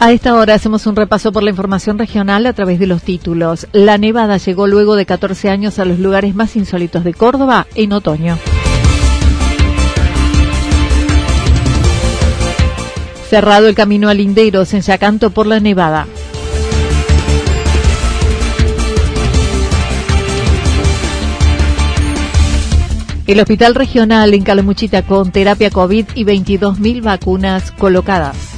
A esta hora hacemos un repaso por la información regional a través de los títulos. La nevada llegó luego de 14 años a los lugares más insólitos de Córdoba en otoño. Cerrado el camino a Linderos en Yacanto por la nevada. El hospital regional en Calamuchita con terapia COVID y 22.000 vacunas colocadas.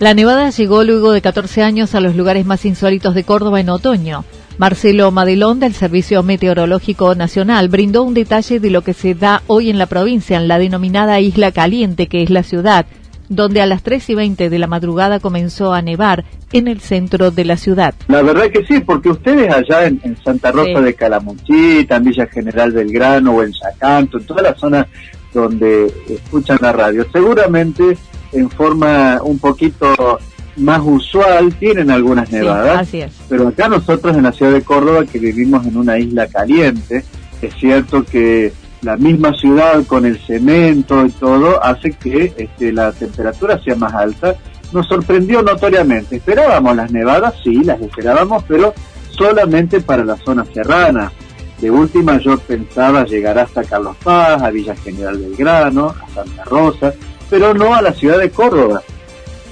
La nevada llegó luego de 14 años a los lugares más insólitos de Córdoba en otoño. Marcelo Madelón del Servicio Meteorológico Nacional brindó un detalle de lo que se da hoy en la provincia, en la denominada Isla Caliente, que es la ciudad, donde a las 3 y 20 de la madrugada comenzó a nevar en el centro de la ciudad. La verdad que sí, porque ustedes allá en, Santa Rosa de Calamuchita, en Villa General Belgrano o en Yacanto, en toda la zona donde escuchan la radio, seguramente en forma un poquito más usual, tienen algunas nevadas, pero acá nosotros en la ciudad de Córdoba, que vivimos en una isla caliente, es cierto que la misma ciudad con el cemento y todo hace que este, la temperatura sea más alta. Nos sorprendió notoriamente. Esperábamos las nevadas, sí, las esperábamos, pero solamente para la zona serrana. De última yo pensaba llegar hasta Carlos Paz, a Villa General Belgrano, a Santa Rosa, pero no a la ciudad de Córdoba.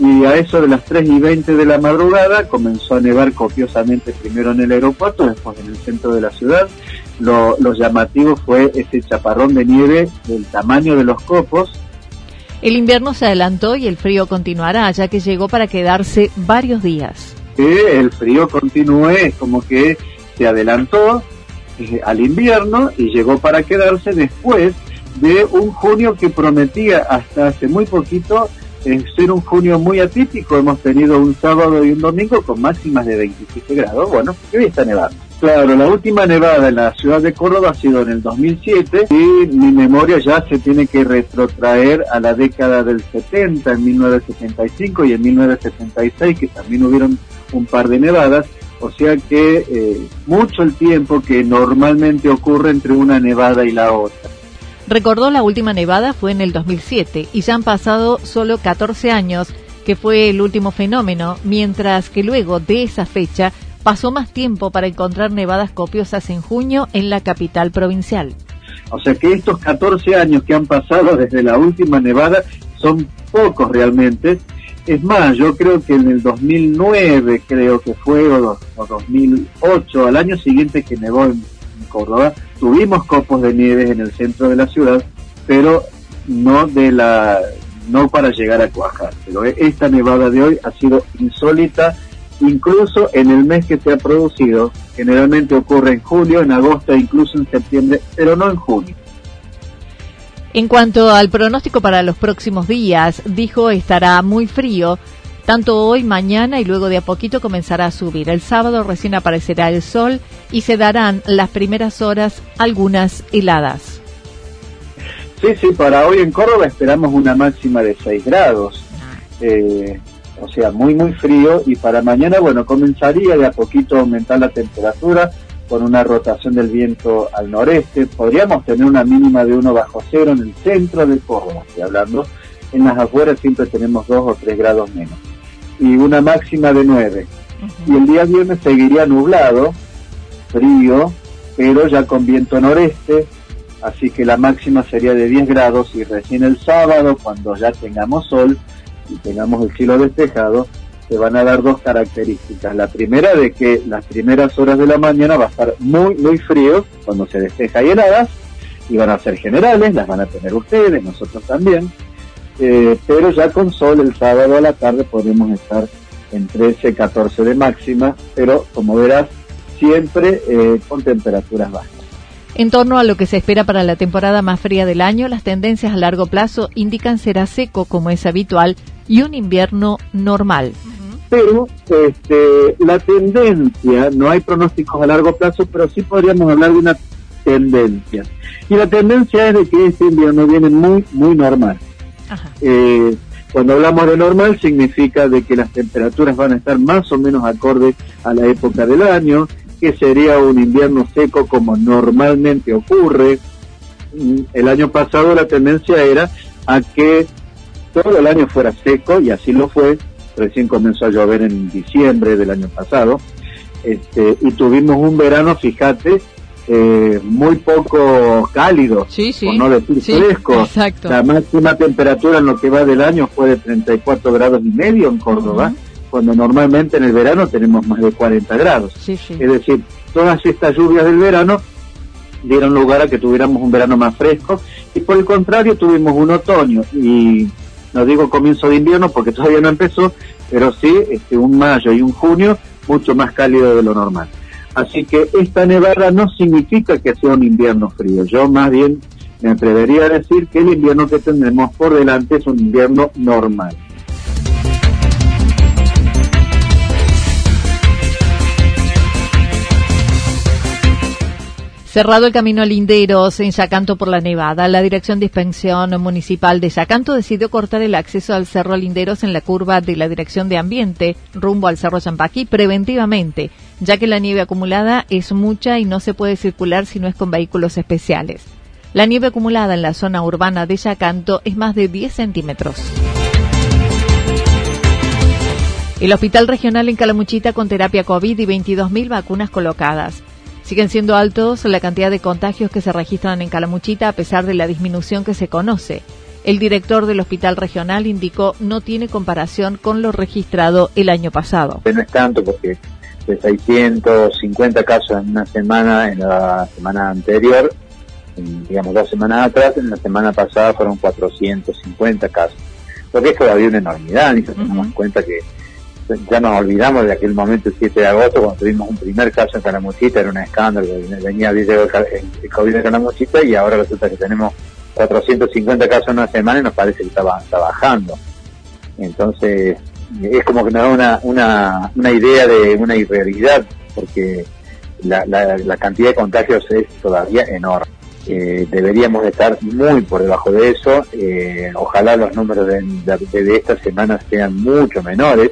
Y a eso de las 3 y 20 de la madrugada comenzó a nevar copiosamente primero en el aeropuerto, después en el centro de la ciudad. Lo, llamativo fue ese chaparrón de nieve del tamaño de los copos. El invierno se adelantó y el frío continuará, ya que llegó para quedarse varios días. El frío continúe, como que se adelantó eh, al invierno y llegó para quedarse después de un junio que prometía hasta hace muy poquito eh, ser un junio muy atípico. Hemos tenido un sábado y un domingo con máximas de 27 grados. Bueno, hoy está nevando. Claro, la última nevada en la ciudad de Córdoba ha sido en el 2007 y mi memoria ya se tiene que retrotraer a la década del 70, en 1975 y en 1976, que también hubieron un par de nevadas. O sea que eh, mucho el tiempo que normalmente ocurre entre una nevada y la otra. Recordó la última nevada fue en el 2007 y ya han pasado solo 14 años, que fue el último fenómeno, mientras que luego de esa fecha pasó más tiempo para encontrar nevadas copiosas en junio en la capital provincial. O sea que estos 14 años que han pasado desde la última nevada son pocos realmente. Es más, yo creo que en el 2009, creo que fue, o, 2008, al año siguiente que nevó en Córdoba, tuvimos copos de nieve en el centro de la ciudad, pero no de la no para llegar a cuajar. Pero esta nevada de hoy ha sido insólita, incluso en el mes que se ha producido. Generalmente ocurre en julio, en agosto e incluso en septiembre, pero no en junio. En cuanto al pronóstico para los próximos días, dijo estará muy frío, tanto hoy, mañana y luego de a poquito comenzará a subir. El sábado recién aparecerá el sol y se darán las primeras horas algunas heladas. Sí, sí, para hoy en Córdoba esperamos una máxima de 6 grados. Eh, o sea, muy, muy frío. Y para mañana, bueno, comenzaría de a poquito a aumentar la temperatura con una rotación del viento al noreste. Podríamos tener una mínima de 1 bajo cero en el centro de Córdoba, estoy hablando. En las afueras siempre tenemos 2 o 3 grados menos. Y una máxima de 9. Y el día viernes seguiría nublado, frío, pero ya con viento noreste, así que la máxima sería de 10 grados y recién el sábado, cuando ya tengamos sol y tengamos el cielo despejado, se van a dar dos características. La primera de que las primeras horas de la mañana va a estar muy, muy frío cuando se despeja y heladas, y van a ser generales, las van a tener ustedes, nosotros también, eh, pero ya con sol el sábado a la tarde podemos estar en 13, 14 de máxima, pero como verás, siempre eh, con temperaturas bajas. En torno a lo que se espera para la temporada más fría del año, las tendencias a largo plazo indican será seco como es habitual y un invierno normal. Pero este, la tendencia, no hay pronósticos a largo plazo, pero sí podríamos hablar de una tendencia. Y la tendencia es de que este invierno viene muy, muy normal. Eh, cuando hablamos de normal significa de que las temperaturas van a estar más o menos acorde a la época del año, que sería un invierno seco como normalmente ocurre. Mm, el año pasado la tendencia era a que todo el año fuera seco y así lo fue. Recién comenzó a llover en diciembre del año pasado. Este, y tuvimos un verano, fíjate, eh, muy poco cálido, sí, por no decir fresco. La máxima temperatura en lo que va del año fue de 34 grados y medio en Córdoba cuando normalmente en el verano tenemos más de 40 grados. Es decir, todas estas lluvias del verano dieron lugar a que tuviéramos un verano más fresco y por el contrario tuvimos un otoño y no digo comienzo de invierno porque todavía no empezó, pero sí este, un mayo y un junio mucho más cálido de lo normal. Así que esta nevada no significa que sea un invierno frío, yo más bien me atrevería a decir que el invierno que tendremos por delante es un invierno normal. Cerrado el camino Linderos en Yacanto por la Nevada, la Dirección de Inspección Municipal de Yacanto decidió cortar el acceso al Cerro Linderos en la curva de la Dirección de Ambiente rumbo al Cerro Champaquí preventivamente, ya que la nieve acumulada es mucha y no se puede circular si no es con vehículos especiales. La nieve acumulada en la zona urbana de Yacanto es más de 10 centímetros. El Hospital Regional en Calamuchita con terapia COVID y 22.000 vacunas colocadas. Siguen siendo altos la cantidad de contagios que se registran en Calamuchita a pesar de la disminución que se conoce. El director del hospital regional indicó no tiene comparación con lo registrado el año pasado. No es tanto porque de 650 casos en una semana, en la semana anterior, digamos dos semanas atrás, en la semana pasada fueron 450 casos. Porque es todavía una enormidad, y tenemos cuenta que ya nos olvidamos de aquel momento, el 7 de agosto, cuando tuvimos un primer caso en Calamuchita, era un escándalo, venía el COVID de Calamuchita y ahora resulta que tenemos 450 casos en una semana y nos parece que está, bajando. Entonces, es como que nos da una, una, una idea de una irrealidad, porque la, la, cantidad de contagios es todavía enorme. Eh, deberíamos estar muy por debajo de eso. Eh, ojalá los números de, de, de esta semana sean mucho menores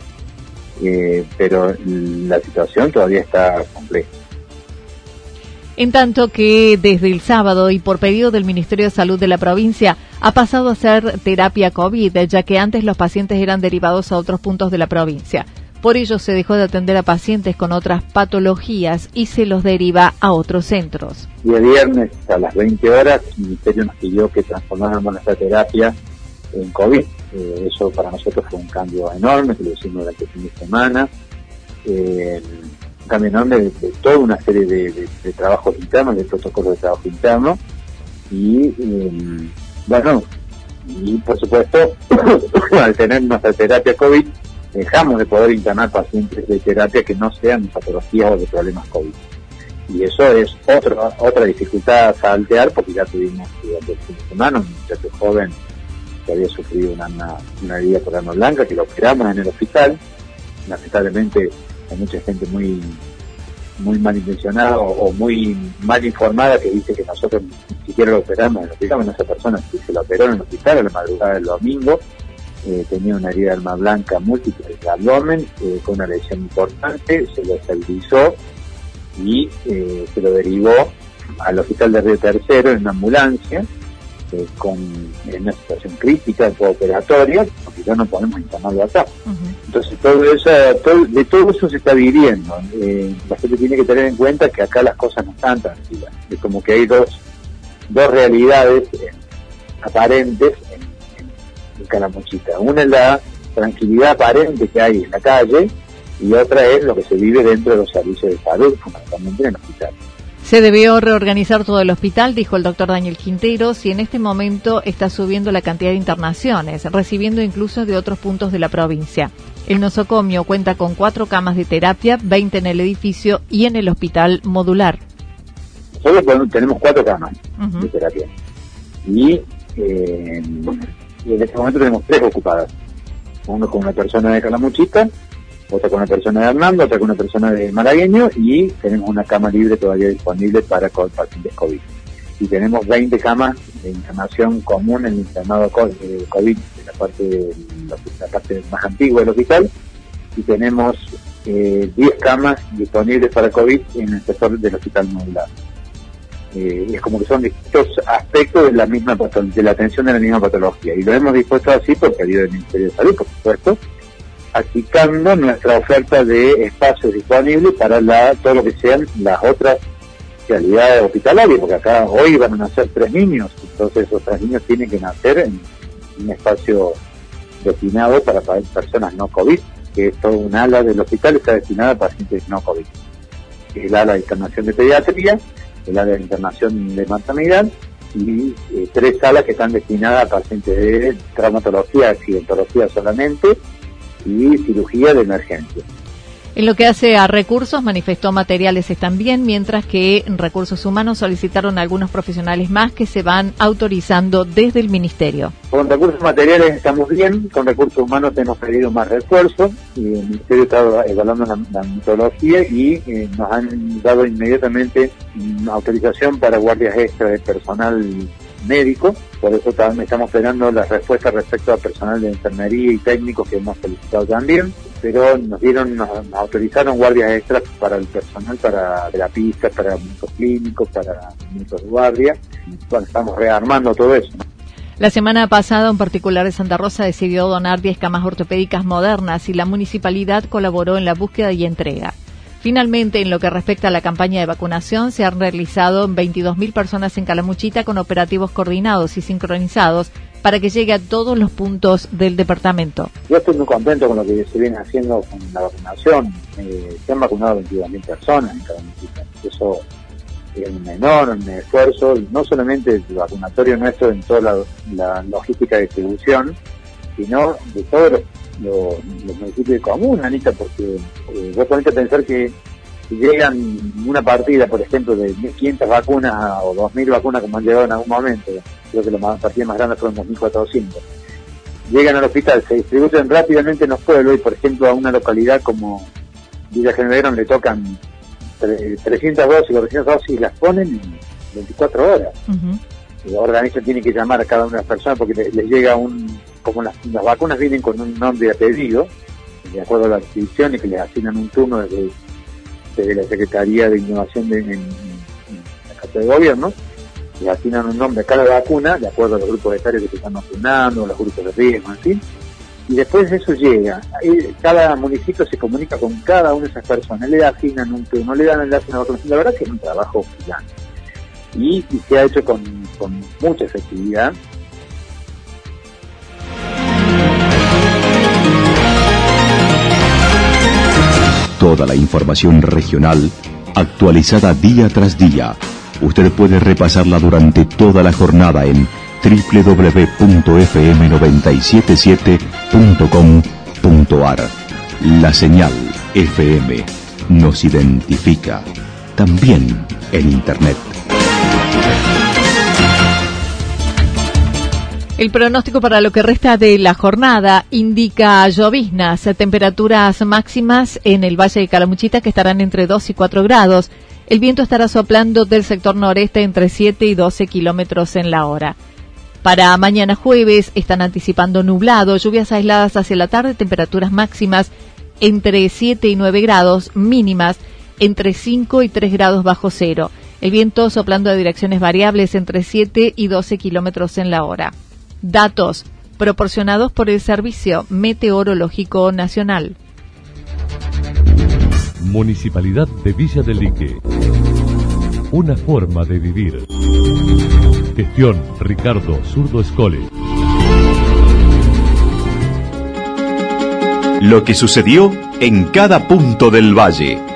eh, pero la situación todavía está compleja. En tanto que desde el sábado y por pedido del Ministerio de Salud de la provincia ha pasado a ser terapia COVID, ya que antes los pacientes eran derivados a otros puntos de la provincia. Por ello se dejó de atender a pacientes con otras patologías y se los deriva a otros centros. Y el viernes a las 20 horas el Ministerio nos pidió que transformáramos nuestra terapia en COVID. Eh, eso para nosotros fue un cambio enorme, que lo hicimos durante el fin de semana. Eh, un cambio enorme de, toda una serie de, trabajos internos, de protocolos de trabajo interno. Y eh, bueno, y por supuesto, al tener nuestra terapia COVID, dejamos de poder internar pacientes de terapia que no sean patologías o de problemas COVID. Y eso es otra otra dificultad a saltear porque ya tuvimos durante el un muchacho joven que había sufrido una, una, herida por arma blanca, que lo operamos en el hospital. Lamentablemente hay mucha gente muy muy malintencionada o, muy mal informada que dice que nosotros ni siquiera lo operamos en el hospital. esa persona se lo operó en el hospital a la madrugada del domingo eh, tenía una herida de arma blanca múltiple del abdomen, eh, con una lesión importante, se lo estabilizó y eh, se lo derivó al hospital de Río Tercero en una ambulancia, con en una situación crítica, operatoria, porque ya no podemos internarlo acá. Entonces, todo eso, de todo eso se está viviendo. la gente tiene que tener en cuenta que acá las cosas no están tranquilas. Es como que hay dos, dos realidades aparentes en Calamuchita. Una es la tranquilidad aparente que hay en la calle y otra es lo que se vive dentro de los servicios de salud, fundamentalmente en el hospital. Se debió reorganizar todo el hospital, dijo el doctor Daniel Quinteros, y en este momento está subiendo la cantidad de internaciones, recibiendo incluso de otros puntos de la provincia. El nosocomio cuenta con cuatro camas de terapia, 20 en el edificio y en el hospital modular. Nosotros tenemos cuatro camas de terapia. Y eh, y en este momento tenemos tres ocupadas. Uno con una persona de Calamuchita, otra con una persona de Hernando, otra con una persona de Malagueño y tenemos una cama libre todavía disponible para pacientes COVID. Y tenemos 20 camas de internación común en el internado COVID, la parte, de la parte más antigua del hospital y tenemos eh, 10 camas disponibles para COVID en el sector del hospital modular. Eh, es como que son distintos aspectos de la misma de la atención de la misma patología y lo hemos dispuesto así por pedido del Ministerio de Salud, por supuesto, achicando nuestra oferta de espacios disponibles para la, todo lo que sean las otras realidades hospitalarias, porque acá hoy van a nacer tres niños, entonces esos tres niños tienen que nacer en un espacio destinado para personas no COVID, que es todo un ala del hospital está destinada a pacientes no COVID. El ala de internación de pediatría, el área de internación de maternidad y eh, tres salas que están destinadas a pacientes de traumatología, accidentología solamente y cirugía de emergencia. En lo que hace a recursos, manifestó materiales están bien, mientras que en recursos humanos solicitaron algunos profesionales más que se van autorizando desde el Ministerio. Con recursos materiales estamos bien, con recursos humanos hemos pedido más refuerzos y el Ministerio está evaluando la, metodología y eh, nos han dado inmediatamente autorización para guardias extra de personal médico, por eso también estamos esperando las respuestas respecto al personal de enfermería y técnicos que hemos solicitado también pero nos dieron, nos, autorizaron guardias extras para el personal, para terapistas, para muchos clínicos, para muchos de guardia. Bueno, estamos rearmando todo eso. La semana pasada, un particular de Santa Rosa decidió donar 10 camas ortopédicas modernas y la municipalidad colaboró en la búsqueda y entrega. Finalmente, en lo que respecta a la campaña de vacunación, se han realizado 22.000 personas en Calamuchita con operativos coordinados y sincronizados para que llegue a todos los puntos del departamento. Yo estoy muy contento con lo que se viene haciendo con la vacunación. Eh, se han vacunado 22.000 personas en cada Eso es un enorme esfuerzo, no solamente el vacunatorio nuestro en toda la, logística de distribución, sino de todos los, municipios de común, Anita, porque eh, vos ponete a pensar que llegan una partida, por ejemplo, de 1.500 vacunas o 2.000 vacunas como han llegado en algún momento, creo que la partida más grande fueron 2.400, llegan al hospital, se distribuyen rápidamente en los pueblos y, por ejemplo, a una localidad como Villa General le tocan 300 dosis o 300 dosis y las ponen en 24 horas. El organismo tiene que llamar a cada una de las personas porque les, llega un, como las, vacunas vienen con un nombre y apellido, de acuerdo a la inscripción y que les asignan un turno desde de la Secretaría de Innovación de, en, la Casa de Gobierno, y asignan un nombre a cada vacuna, de acuerdo a los grupos etarios que se están vacunando, los grupos de riesgo, en fin, y después eso llega. Cada municipio se comunica con cada una de esas personas, le asignan un turno, le dan enlace a vacunación. La verdad que es un trabajo gigante. Y, y se ha hecho con, con mucha efectividad. Toda la información regional actualizada día tras día. Usted puede repasarla durante toda la jornada en www.fm977.com.ar. La señal FM nos identifica también en Internet. El pronóstico para lo que resta de la jornada indica lloviznas, temperaturas máximas en el Valle de Calamuchita que estarán entre 2 y 4 grados. El viento estará soplando del sector noreste entre 7 y 12 kilómetros en la hora. Para mañana jueves están anticipando nublado, lluvias aisladas hacia la tarde, temperaturas máximas entre 7 y 9 grados, mínimas entre 5 y 3 grados bajo cero. El viento soplando de direcciones variables entre 7 y 12 kilómetros en la hora. Datos proporcionados por el Servicio Meteorológico Nacional. Municipalidad de Villa del Lique. Una forma de vivir. Gestión Ricardo Zurdo Escole. Lo que sucedió en cada punto del valle.